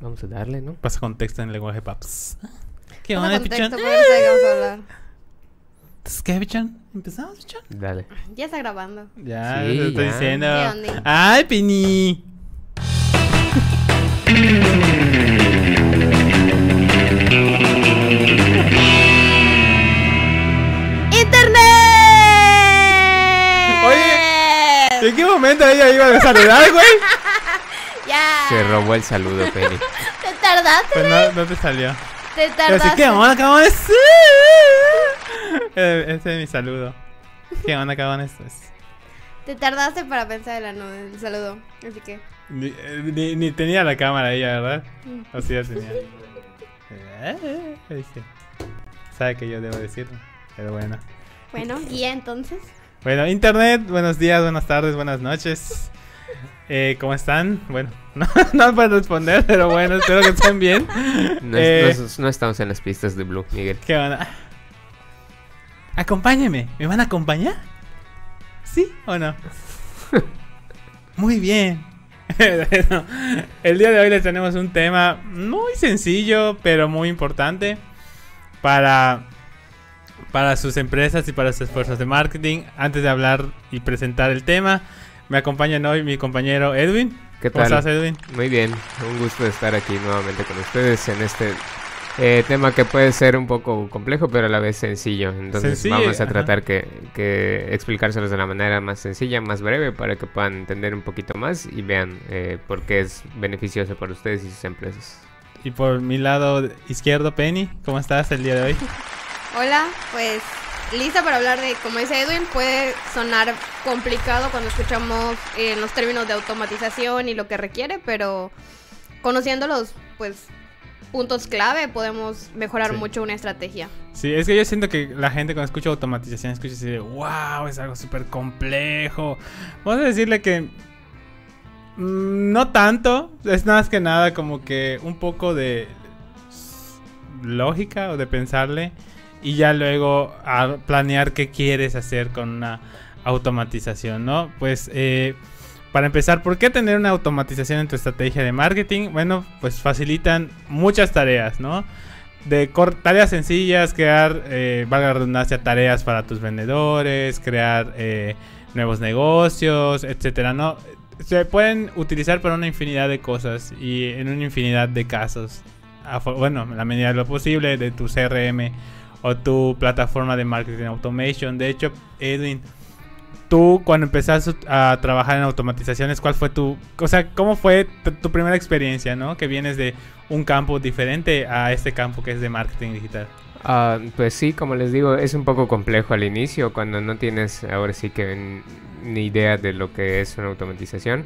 vamos a darle, ¿no? Pasa contexto en el lenguaje paps. ¿Qué onda, contexto, pichón? qué vamos a hablar. Entonces, ¿Qué, pichón? ¿Empezamos, pichón? Dale. Ya está grabando. Ya, Sí, te estoy ya. diciendo. ¿Qué onda? ¡Ay, Pini! ¡Internet! ¿En qué momento ella iba a saludar, güey? Ya. Se robó el saludo, Penny. Te tardaste, Pues no, no te salió. te Pero sí, tardaste. ¿qué onda. Eh, Ese es mi saludo. ¿Qué onda, cabrón? Esto es- Te tardaste para pensar el, ano- el saludo. Así que. Ni, eh, ni- ni tenía la cámara ella, ¿verdad? mm. O sí, ya tenía. Eh, eh. Sabe que yo debo decirlo. Pero bueno. Bueno, guía entonces. Bueno, internet, buenos días, buenas tardes, buenas noches. Eh, ¿Cómo están? Bueno, no, no puedo responder, pero bueno, espero que estén bien. No, Eh, es- no es- no estamos en las pistas de Blue, Miguel. ¿Qué onda? Acompáñeme, ¿me van a acompañar? ¿Sí o no? Muy bien. Bueno, el día de hoy les tenemos un tema muy sencillo, pero muy importante para, para sus empresas y para sus esfuerzos de marketing. Antes de hablar y presentar el tema, me acompañan hoy mi compañero Edwin. ¿Qué ¿Cómo tal? estás, Edwin? Muy bien, un gusto de estar aquí nuevamente con ustedes en este eh, tema que puede ser un poco complejo, pero a la vez sencillo. Entonces Sencillo, vamos a tratar que, que explicárselos de la manera más sencilla, más breve, para que puedan entender un poquito más y vean eh, por qué es beneficioso para ustedes y sus empresas. Y por mi lado izquierdo, Penny, ¿cómo estás el día de hoy? Hola, pues lista para hablar de, como dice Edwin, puede sonar complicado cuando escuchamos eh, los términos de automatización y lo que requiere, pero conociendo los pues puntos clave podemos mejorar Sí. mucho una estrategia. Sí, es que yo siento que la gente cuando escucha automatización escucha así de, wow, es algo súper complejo. Vamos a decirle que mm, no tanto, es más que nada como que un poco de lógica o de pensarle y ya luego a planear qué quieres hacer con una automatización, ¿no? Pues eh, para empezar, ¿por qué tener una automatización en tu estrategia de marketing? Bueno, pues facilitan muchas tareas, ¿no? de tareas sencillas, crear, eh, valga la redundancia, tareas para tus vendedores, crear eh, nuevos negocios, etcétera, ¿no? Se pueden utilizar para una infinidad de cosas y en una infinidad de casos. Bueno, en la medida de lo posible de tu CRM o tu plataforma de marketing automation. De hecho, Edwin, tú cuando empezaste a trabajar en automatizaciones, ¿cuál fue tu, o sea, cómo fue tu, primera experiencia, ¿no? Que vienes de un campo diferente a este campo que es de marketing digital. Ah, pues sí, como les digo, es un poco complejo al inicio cuando no tienes ahora sí que ni idea de lo que es una automatización.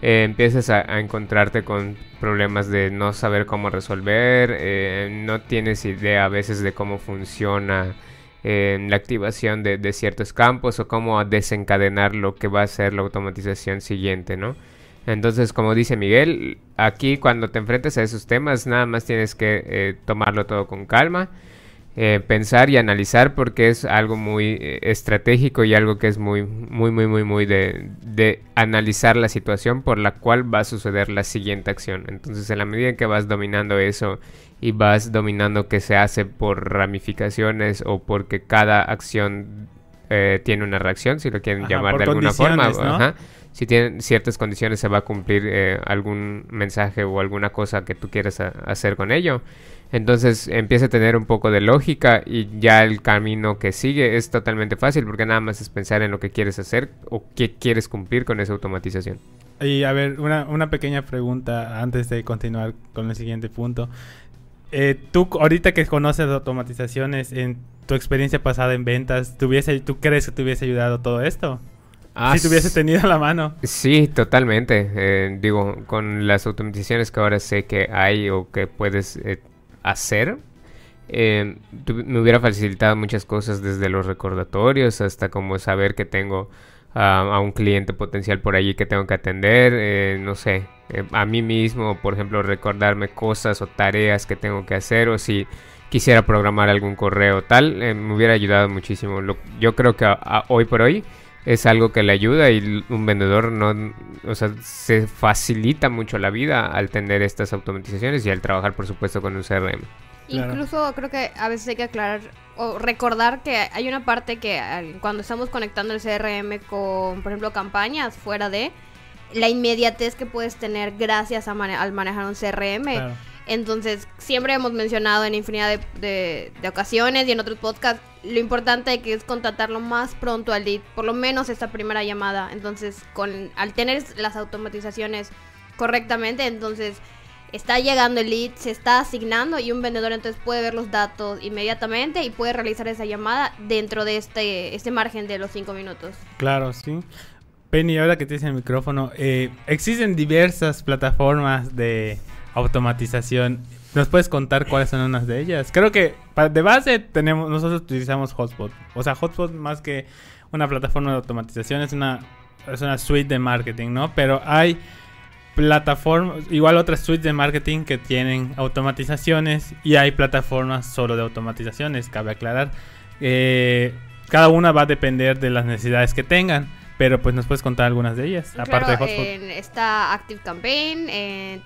Eh, empiezas a, encontrarte con problemas de no saber cómo resolver, eh, no tienes idea a veces de cómo funciona eh, la activación de, de ciertos campos o cómo desencadenar lo que va a ser la automatización siguiente, ¿no? Entonces, como dice Miguel, aquí cuando te enfrentes a esos temas, nada más tienes que tomarlo todo con calma, eh, pensar y analizar porque es algo muy eh, estratégico y algo que es muy, muy, muy, muy, muy de, de analizar la situación por la cual va a suceder la siguiente acción. Entonces, en la medida que vas dominando eso y vas dominando que se hace por ramificaciones o porque cada acción eh, tiene una reacción, si lo quieren Ajá, llamar de alguna forma, ajá, si tienen ciertas condiciones se va a cumplir eh, algún mensaje o alguna cosa que tú quieras a- hacer con ello. Entonces empieza a tener un poco de lógica y ya el camino que sigue es totalmente fácil porque nada más es pensar en lo que quieres hacer o qué quieres cumplir con esa automatización. Y a ver, una, una pequeña pregunta antes de continuar con el siguiente punto. Eh, tú, ahorita que conoces automatizaciones, en tu experiencia pasada en ventas, ¿tú, hubiese- ¿tú crees que te hubiese ayudado todo esto? Ah, si te hubiese s- tenido la mano. Sí, totalmente. Eh, digo, con las automatizaciones que ahora sé que hay o que puedes eh, hacer, eh, me hubiera facilitado muchas cosas desde los recordatorios hasta como saber que tengo a un cliente potencial por allí que tengo que atender, eh, no sé, eh, a mí mismo, por ejemplo, recordarme cosas o tareas que tengo que hacer o si quisiera programar algún correo tal, me hubiera ayudado muchísimo. Lo- yo creo que hoy por hoy es algo que le ayuda y un vendedor no, o sea, se facilita mucho la vida al tener estas automatizaciones y al trabajar, por supuesto, con un CRM. Incluso creo que a veces hay que aclarar o recordar que hay una parte que cuando estamos conectando el CRM con, por ejemplo, campañas fuera de la inmediatez que puedes tener gracias a al manejar un CRM. Entonces, siempre hemos mencionado en infinidad de, ocasiones y en otros podcasts lo importante que es contratarlo más pronto al lead, por lo menos esta primera llamada. Entonces, con al tener las automatizaciones correctamente, entonces está llegando el lead, se está asignando y un vendedor entonces puede ver los datos inmediatamente y puede realizar esa llamada dentro de este, este margen de los 5 minutos. Claro, sí. Penny, ahora que tienes el micrófono, eh, existen diversas plataformas de automatización. ¿Nos puedes contar cuáles son unas de ellas? Creo que de base tenemos, nosotros utilizamos Hotspot. O sea, Hotspot más que una plataforma de automatización es una, es una suite de marketing, ¿no? Pero hay plataformas, igual otras suites de marketing que tienen automatizaciones y hay plataformas solo de automatizaciones, cabe aclarar. Eh, cada una va a depender de las necesidades que tengan. Pero pues nos puedes contar algunas de ellas, aparte de Hotspot. está Active Campaign,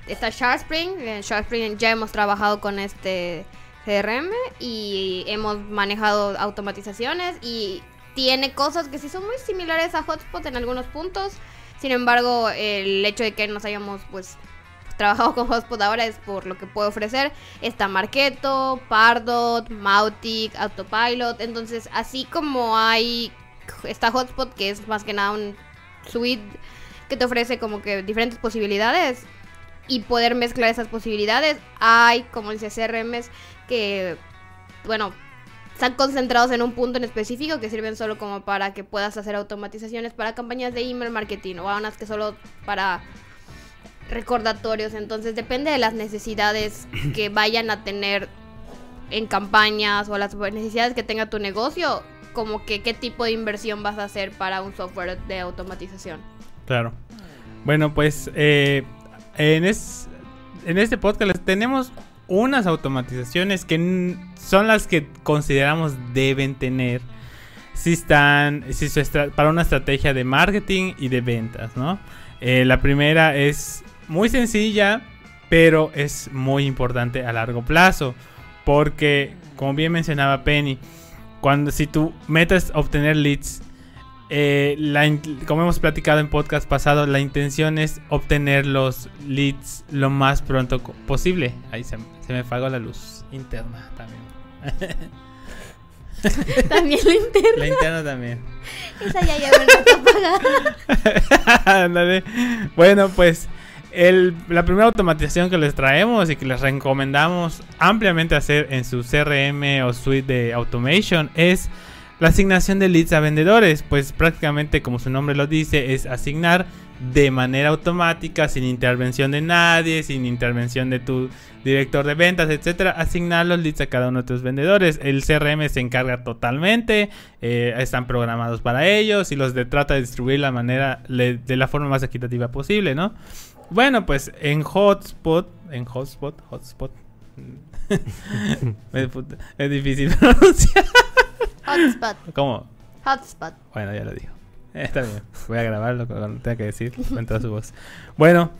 está SharkSpring. En SharkSpring ya hemos trabajado con este CRM y hemos manejado automatizaciones y tiene cosas que sí son muy similares a Hotspot en algunos puntos. Sin embargo, el hecho de que nos hayamos pues trabajado con Hotspot ahora es por lo que puede ofrecer. Está Marketo, Pardot, Mautic, Autopilot. Entonces, así como hay está Hotspot, que es más que nada un suite que te ofrece como que diferentes posibilidades y poder mezclar esas posibilidades. Hay, como dice CRMs, que, bueno, están concentrados en un punto en específico que sirven solo como para que puedas hacer automatizaciones para campañas de email marketing o unas que solo para recordatorios. Entonces depende de las necesidades que vayan a tener en campañas o las necesidades que tenga tu negocio como que qué tipo de inversión vas a hacer para un software de automatización. Claro. Bueno, pues eh, en, en este podcast tenemos unas automatizaciones que son las que consideramos deben tener si están si para una estrategia de marketing y de ventas, ¿no? Eh, la primera es muy sencilla, pero es muy importante a largo plazo, porque como bien mencionaba Penny, cuando si tú metes obtener leads, eh, como hemos platicado en podcast pasado, la intención es obtener los leads lo más pronto posible. Ahí se, me fagó la luz interna también. también la interna. La interna también. Esa ya lleva apagada. bueno, pues la primera automatización que les traemos y que les recomendamos ampliamente hacer en su CRM o suite de automation es la asignación de leads a vendedores. Pues prácticamente como su nombre lo dice es asignar de manera automática, sin intervención de nadie, sin intervención de tu director de ventas, etcétera, asignar los leads a cada uno de tus vendedores. El CRM se encarga totalmente, eh, están programados para ellos y los de, trata de distribuir la manera de la forma más equitativa posible, ¿no? Bueno, pues en Hotspot, en Hotspot, Hotspot. es difícil pronunciar. Hotspot. ¿Cómo? Hotspot. Bueno, ya lo digo. Está bien. Voy a grabarlo cuando tenga que decir toda su voz. Bueno,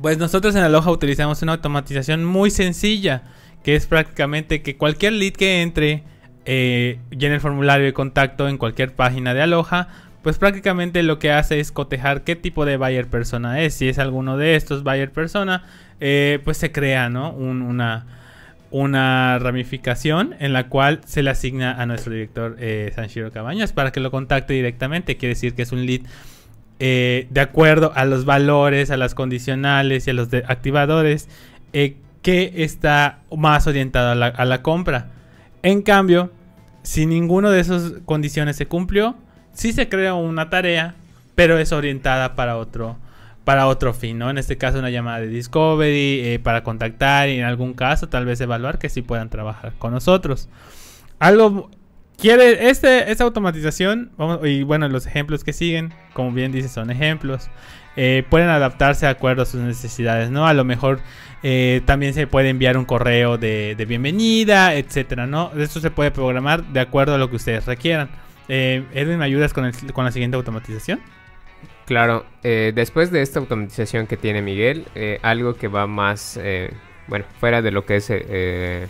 pues nosotros en Aloha utilizamos una automatización muy sencilla, que es prácticamente que cualquier lead que entre eh, llene el formulario de contacto en cualquier página de Aloha pues prácticamente lo que hace es cotejar qué tipo de buyer persona es. Si es alguno de estos buyer persona, eh, pues se crea ¿no? una, una ramificación en la cual se le asigna a nuestro director eh, Cabañas para que lo contacte directamente. Quiere decir que es un lead eh, de acuerdo a los valores, a las condicionales y a los activadores que está más orientado a la, a la compra. En cambio, si ninguno de esas condiciones se cumplió, sí se crea una tarea, pero es orientada para otro, para otro fin, ¿no? En este caso una llamada de discovery, eh, para contactar y en algún caso tal vez evaluar que sí puedan trabajar con nosotros. Algo quiere este esta automatización y bueno los ejemplos que siguen como bien dice son ejemplos eh, pueden adaptarse de acuerdo a sus necesidades no a lo mejor eh, también se puede enviar un correo de, de bienvenida etcétera no esto se puede programar de acuerdo a lo que ustedes requieran Eh, Edwin, ¿me ayudas con, el- con la siguiente automatización? Claro, eh, después de esta automatización que tiene Miguel, eh, algo que va más, eh, bueno, fuera de lo que es eh,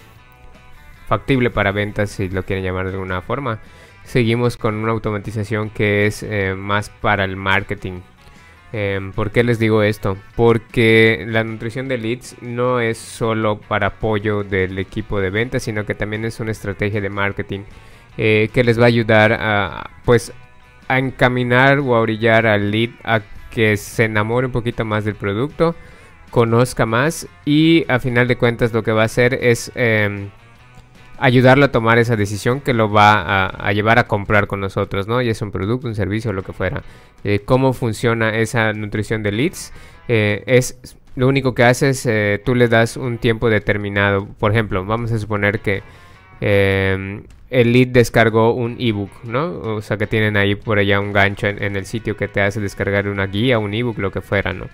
factible para ventas, si lo quieren llamar de alguna forma, seguimos con una automatización que es eh, más para el marketing. ¿Por qué les digo esto? Porque la nutrición de leads no es solo para apoyo del equipo de ventas, sino que también es una estrategia de marketing eh, que les va a ayudar a, pues, a encaminar o a orillar al lead a que se enamore un poquito más del producto, conozca más y a final de cuentas lo que va a hacer es em, ayudarlo a tomar esa decisión que lo va a, llevar a comprar con nosotros, ¿no? Y es un producto, un servicio, lo que fuera. Eh, ¿Cómo funciona esa nutrición de leads? Eh, es lo único que haces, tú le das un tiempo determinado. Por ejemplo, vamos a suponer que eh, el lead descargó un ebook, ¿no? O sea que tienen ahí por allá un gancho en, el sitio que te hace descargar una guía, un ebook, lo que fuera, ¿no?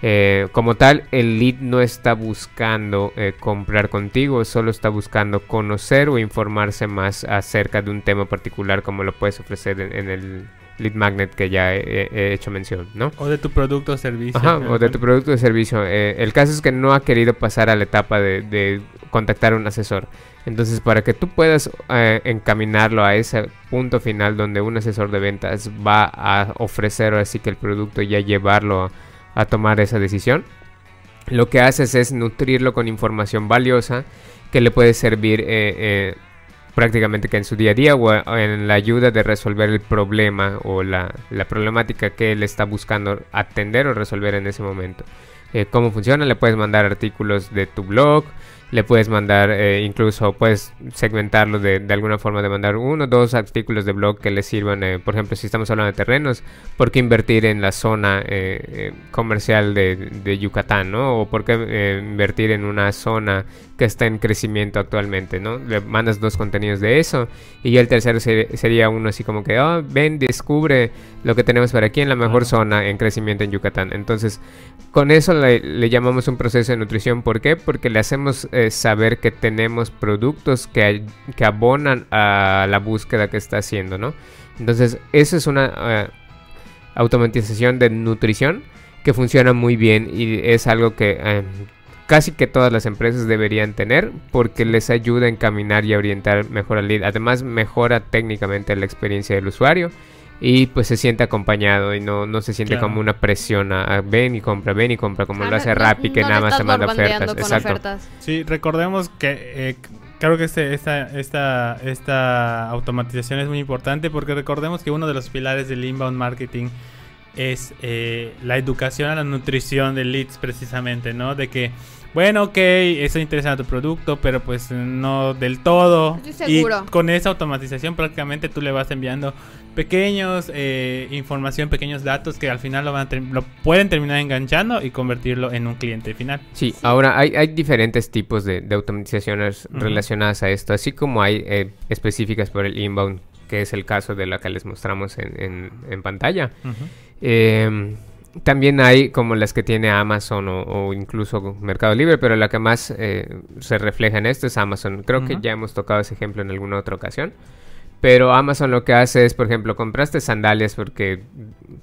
Eh, como tal, el lead no está buscando eh, comprar contigo, solo está buscando conocer o informarse más acerca de un tema particular como lo puedes ofrecer en el lead magnet que ya he, he hecho mención, ¿no? O de tu producto o servicio. Ajá, o de tu producto o servicio. Eh, el caso es que no ha querido pasar a la etapa de, de contactar a un asesor. Entonces, para que tú puedas eh, encaminarlo a ese punto final donde un asesor de ventas va a ofrecer así que el producto y ya llevarlo a, a tomar esa decisión, lo que haces es nutrirlo con información valiosa que le puede servir eh, prácticamente que en su día a día o en la ayuda de resolver el problema o la, la problemática que él está buscando atender o resolver en ese momento. Eh, ¿Cómo funciona? Le puedes mandar artículos de tu blog, le puedes mandar, eh, incluso puedes segmentarlo de, de alguna forma de mandar uno o dos artículos de blog que le sirvan, eh, por ejemplo, si estamos hablando de terrenos, ¿por qué invertir en la zona eh, comercial de, de Yucatán, ¿no? O por qué invertir en una zona que está en crecimiento actualmente, ¿no? Le mandas dos contenidos de eso y ya el tercero se- sería uno así como que, oh, ven, descubre lo que tenemos para aquí en la mejor zona en crecimiento en Yucatán. Entonces, con eso le, le llamamos un proceso de nutrición. ¿Por qué? Porque le hacemos eh, saber que tenemos productos que abonan a la búsqueda que está haciendo, ¿no? Entonces, eso es una eh, automatización de nutrición que funciona muy bien y es algo que eh, casi que todas las empresas deberían tener porque les ayuda a encaminar y a orientar mejor al lead. Además, mejora técnicamente la experiencia del usuario y pues se siente acompañado y no, no se siente Claro. como una presión a, a ven y compra, ven y compra, como Ah, lo hace no- Rappi que no nada le más te manda ofertas. con Exacto. ofertas. Sí, recordemos que eh, creo que este, esta, esta, esta automatización es muy importante porque recordemos que uno de los pilares del inbound marketing es eh, la educación a la nutrición de leads precisamente, ¿no? De que, bueno, ok, estoy interesado en tu producto, pero pues no del todo. Estoy Y con esa automatización prácticamente tú le vas enviando pequeños eh, información, pequeños datos que al final lo, van a lo pueden terminar enganchando y convertirlo en un cliente final. Sí, ahora hay, hay diferentes tipos de, de automatizaciones relacionadas a esto, así como hay eh, específicas por el inbound, que es el caso de la que les mostramos en, en- en pantalla. Eh, también hay como las que tiene Amazon o, o incluso Mercado Libre, pero la que más eh, se refleja en esto es Amazon. Creo que ya hemos tocado ese ejemplo en alguna otra ocasión. Pero Amazon lo que hace es, por ejemplo, compraste sandalias porque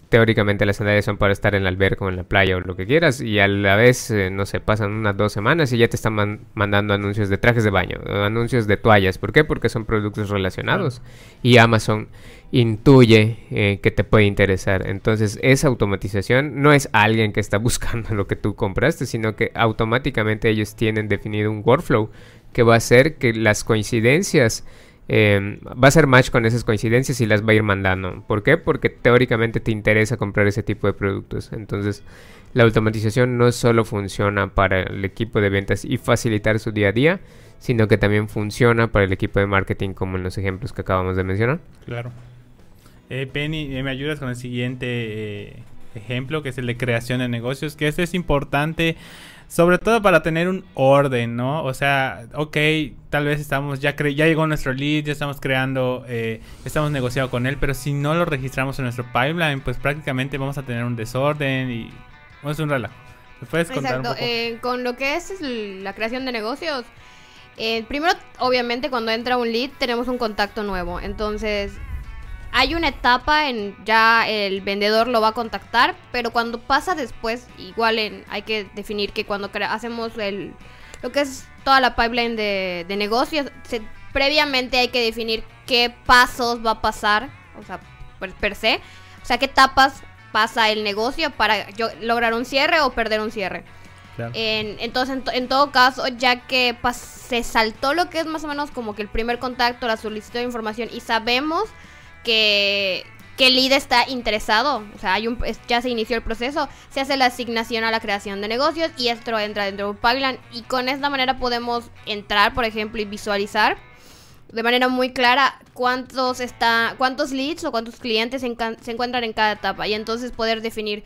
teóricamente las sandalias son para estar en la alberca o en la playa o lo que quieras y a la vez, eh, no sé, pasan unas dos semanas y ya te están man- mandando anuncios de trajes de baño, anuncios de toallas. ¿Por qué? Porque son productos relacionados y Amazon intuye eh, que te puede interesar. Entonces, esa automatización no es alguien que está buscando lo que tú compraste, sino que automáticamente ellos tienen definido un workflow que va a hacer que las coincidencias eh, va a ser match con esas coincidencias y las va a ir mandando. ¿Por qué? Porque teóricamente te interesa comprar ese tipo de productos. Entonces, la automatización no solo funciona para el equipo de ventas y facilitar su día a día, sino que también funciona para el equipo de marketing, como en los ejemplos que acabamos de mencionar. Claro. Eh, Penny, eh, ¿me ayudas con el siguiente eh, ejemplo, que es el de creación de negocios? Que este es importante, sobre todo para tener un orden, ¿no? O sea, ok, tal vez estamos, ya, cre- ya llegó nuestro lead, ya estamos creando, eh, estamos negociando con él, pero si no lo registramos en nuestro pipeline, pues prácticamente vamos a tener un desorden y a un relajo. ¿Me puedes contar un Exacto, poco? con lo que es la creación de negocios, primero, obviamente, cuando entra un lead, tenemos un contacto nuevo. Entonces, hay una etapa en ya el vendedor lo va a contactar, pero cuando pasa después, igual en, hay que definir que cuando hacemos el lo que es toda la pipeline de, de negocios, previamente hay que definir qué pasos va a pasar, o sea, per, per se, o sea, qué etapas pasa el negocio para yo, lograr un cierre o perder un cierre. En, entonces, en, todo caso, ya que se saltó lo que es más o menos como que el primer contacto, la solicitud de información y sabemos que, que el lead está interesado, o sea, hay un, ya se inició el proceso, se hace la asignación a la creación de negocios y esto entra dentro de un pipeline. Y con esta manera podemos entrar, por ejemplo, y visualizar de manera muy clara cuántos está cuántos leads o cuántos clientes se, se encuentran en cada etapa. Y entonces poder definir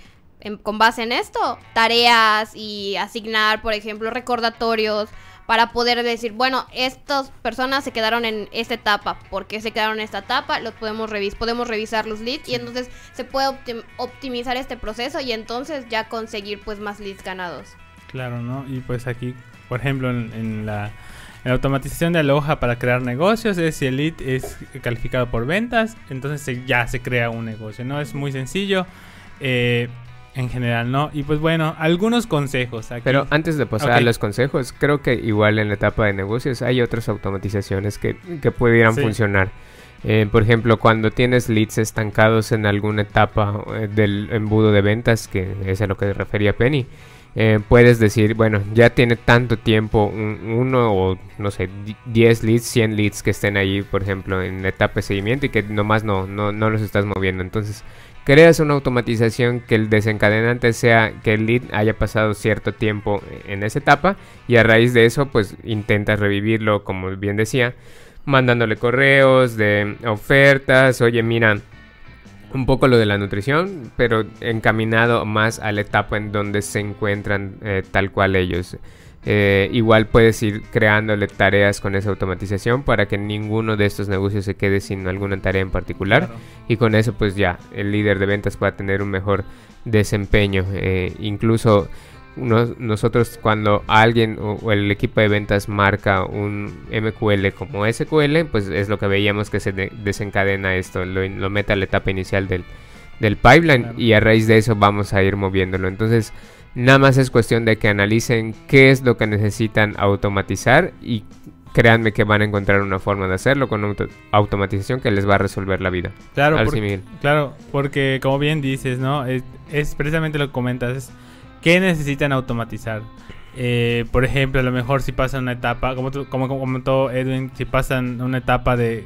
con base en esto, tareas y asignar, por ejemplo, recordatorios para poder decir, bueno, estas personas se quedaron en esta etapa, ¿por qué se quedaron en esta etapa? Los podemos revisar, podemos revisar los leads y entonces se puede optimizar este proceso y entonces ya conseguir pues más leads ganados. Claro, ¿no? Y pues aquí, por ejemplo, en, la, automatización de Aloha para crear negocios, es si el lead es calificado por ventas, entonces ya se crea un negocio, ¿no? Es muy sencillo. Eh, en general, ¿no? Y pues bueno, algunos consejos. Aquí. Pero antes de pasar a los consejos, creo que igual en la etapa de negocios hay otras automatizaciones que, que pudieran funcionar. Eh, por ejemplo, cuando tienes leads estancados en alguna etapa eh, del embudo de ventas, que es a lo que refería Penny, eh, puedes decir, bueno, ya tiene tanto tiempo, uno o no sé, 10 leads, 100 leads que estén ahí, por ejemplo, en la etapa de seguimiento y que nomás no, no, no los estás moviendo. Entonces, creas una automatización que el desencadenante sea que el lead haya pasado cierto tiempo en esa etapa y a raíz de eso pues intentas revivirlo como bien decía mandándole correos de ofertas oye mira un poco lo de la nutrición pero encaminado más a la etapa en donde se encuentran eh, tal cual ellos eh, igual puedes ir creándole tareas con esa automatización para que ninguno de estos negocios se quede sin alguna tarea en particular. Y con eso pues ya el líder de ventas pueda tener un mejor desempeño. Eh, incluso nosotros cuando alguien o, el equipo de ventas marca un MQL como SQL, pues es lo que veíamos que se desencadena esto, lo, mete a la etapa inicial del, pipeline y a raíz de eso vamos a ir moviéndolo. Entonces Nada más es cuestión de que analicen qué es lo que necesitan automatizar y créanme que van a encontrar una forma de hacerlo con automatización que les va a resolver la vida. Claro, porque, claro, porque como bien dices, ¿no? Es, precisamente lo que comentas, ¿qué necesitan automatizar? Eh, por ejemplo, a lo mejor si pasan una etapa, como, como, comentó Edwin, si pasan una etapa de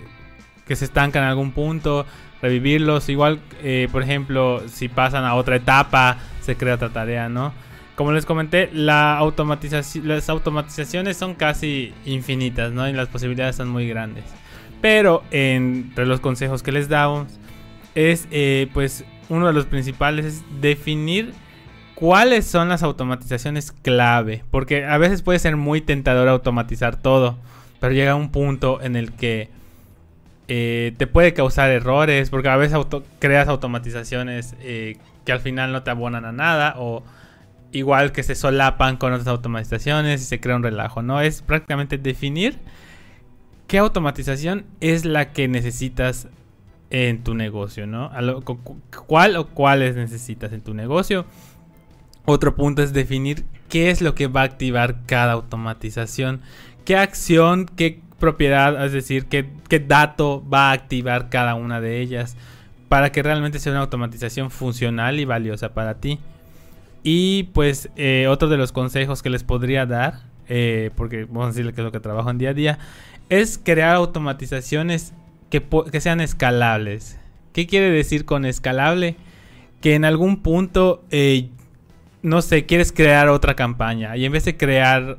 que se estancan en algún punto, revivirlos. Igual, eh, por ejemplo, si pasan a otra etapa, se crea otra tarea, ¿no? Como les comenté, las automatizaciones son casi infinitas, ¿no? Y las posibilidades son muy grandes. Pero entre los consejos que les damos es, eh, pues, uno de los principales es definir cuáles son las automatizaciones clave. Porque a veces puede ser muy tentador automatizar todo. Pero llega un punto en el que eh, te puede causar errores. Porque a veces creas automatizaciones eh, que al final no te abonan a nada o igual que se solapan con otras automatizaciones y se crea un relajo, ¿no? Es prácticamente definir qué automatización es la que necesitas en tu negocio, ¿no? ¿Cuál o cuáles necesitas en tu negocio? Otro punto es definir qué es lo que va a activar cada automatización, qué acción, qué propiedad, es decir, qué, qué dato va a activar cada una de ellas para que realmente sea una automatización funcional y valiosa para ti. Y pues eh, otro de los consejos que les podría dar, eh, porque vamos a decirle que es lo que trabajo en día a día, es crear automatizaciones que, que sean escalables. ¿Qué quiere decir con escalable? Que en algún punto, eh, no sé, quieres crear otra campaña y en vez de crear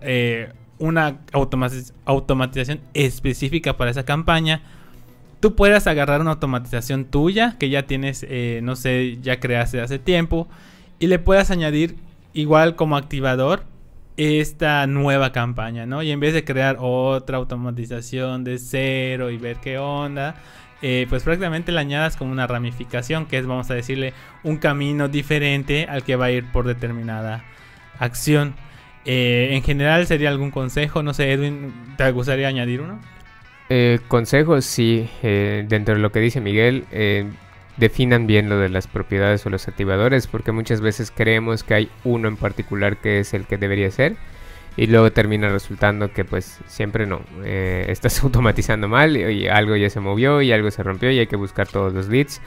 una automatización específica para esa campaña, tú puedas agarrar una automatización tuya que ya tienes, eh, no sé, ya creaste hace tiempo y le puedas añadir igual como activador esta nueva campaña, ¿no? Y en vez de crear otra automatización de cero y ver qué onda, eh, pues prácticamente le añadas como una ramificación, que es, vamos a decirle, un camino diferente al que va a ir por determinada acción. Eh, en general sería algún consejo, no sé, Edwin, ¿te gustaría añadir uno? Eh, consejos, sí, eh, dentro de lo que dice Miguel, eh, definan bien lo de las propiedades o los activadores, porque muchas veces creemos que hay uno en particular que es el que debería ser, y luego termina resultando que pues siempre no, eh, estás automatizando mal y, algo ya se movió y algo se rompió y hay que buscar todos los leads.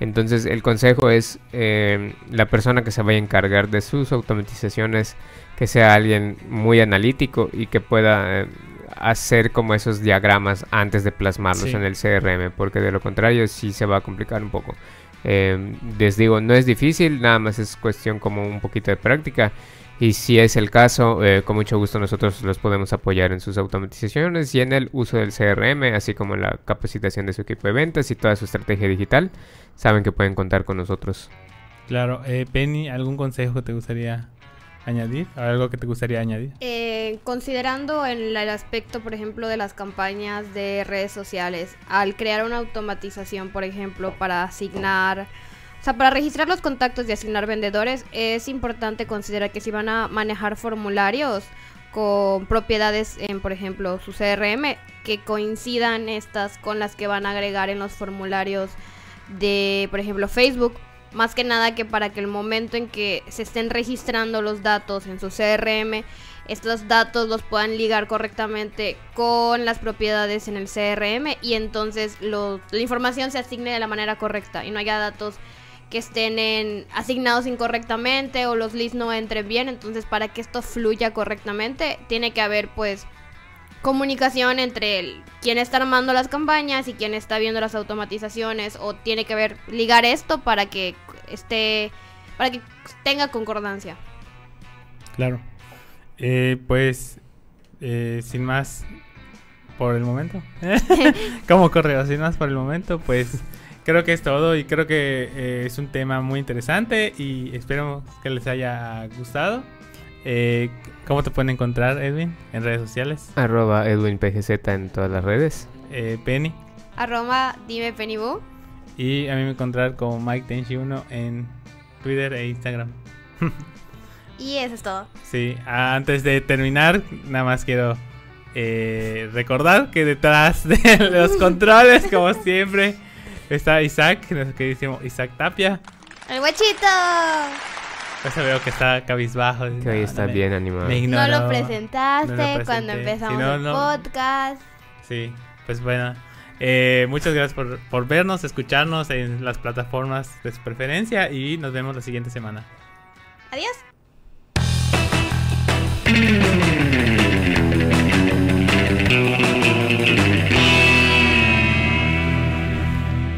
Entonces el consejo es eh, la persona que se vaya a encargar de sus automatizaciones, que sea alguien muy analítico y que pueda hacer como esos diagramas antes de plasmarlos Sí. en el CRM, porque de lo contrario sí se va a complicar un poco. Eh, les digo, no es difícil, nada más es cuestión como un poquito de práctica. Y si es el caso, eh, con mucho gusto nosotros los podemos apoyar en sus automatizaciones y en el uso del CRM, así como en la capacitación de su equipo de ventas y toda su estrategia digital. Saben que pueden contar con nosotros. Claro, eh, Penny, ¿algún consejo que te gustaría añadir? ¿O ¿Algo que te gustaría añadir? Eh, considerando en el aspecto, por ejemplo, de las campañas de redes sociales, al crear una automatización, por ejemplo, para asignar, o sea, para registrar los contactos y asignar vendedores, es importante considerar que si van a manejar formularios con propiedades en, por ejemplo, su CRM, que coincidan estas con las que van a agregar en los formularios de, por ejemplo, Facebook. Más que nada que para que el momento en que se estén registrando los datos en su CRM, estos datos los puedan ligar correctamente con las propiedades en el CRM y entonces la información se asigne de la manera correcta y no haya datos que estén en- asignados incorrectamente o los leads no entren bien. Entonces, para que esto fluya correctamente, tiene que haber pues comunicación entre el, quien está armando las campañas y quien está viendo las automatizaciones o tiene que ver ligar esto para que esté para que tenga concordancia. Claro. Eh, pues, eh, sin más por el momento. Como correo, sin más por el momento, pues creo que es todo y creo que eh, es un tema muy interesante y espero que les haya gustado. Eh, ¿Cómo te pueden encontrar, Edwin, en redes sociales? Arroba EdwinPGZ en todas las redes. Eh, Penny. Arroba dime Pennybu. Y a mí me encontrar como Mike Tenshi 1 en Twitter e Instagram. Y eso es todo. Sí, antes de terminar, nada más quiero eh, recordar que detrás de los controles, como siempre, está Isaac, nuestro queridísimo Isaac Tapia. ¡El guachito! Por eso veo que está cabizbajo. Que hoy está bien animado. No lo presentaste cuando empezamos el podcast. Sí, pues bueno. Eh, muchas gracias por, por vernos, escucharnos en las plataformas de su preferencia y nos vemos la siguiente semana. Adiós.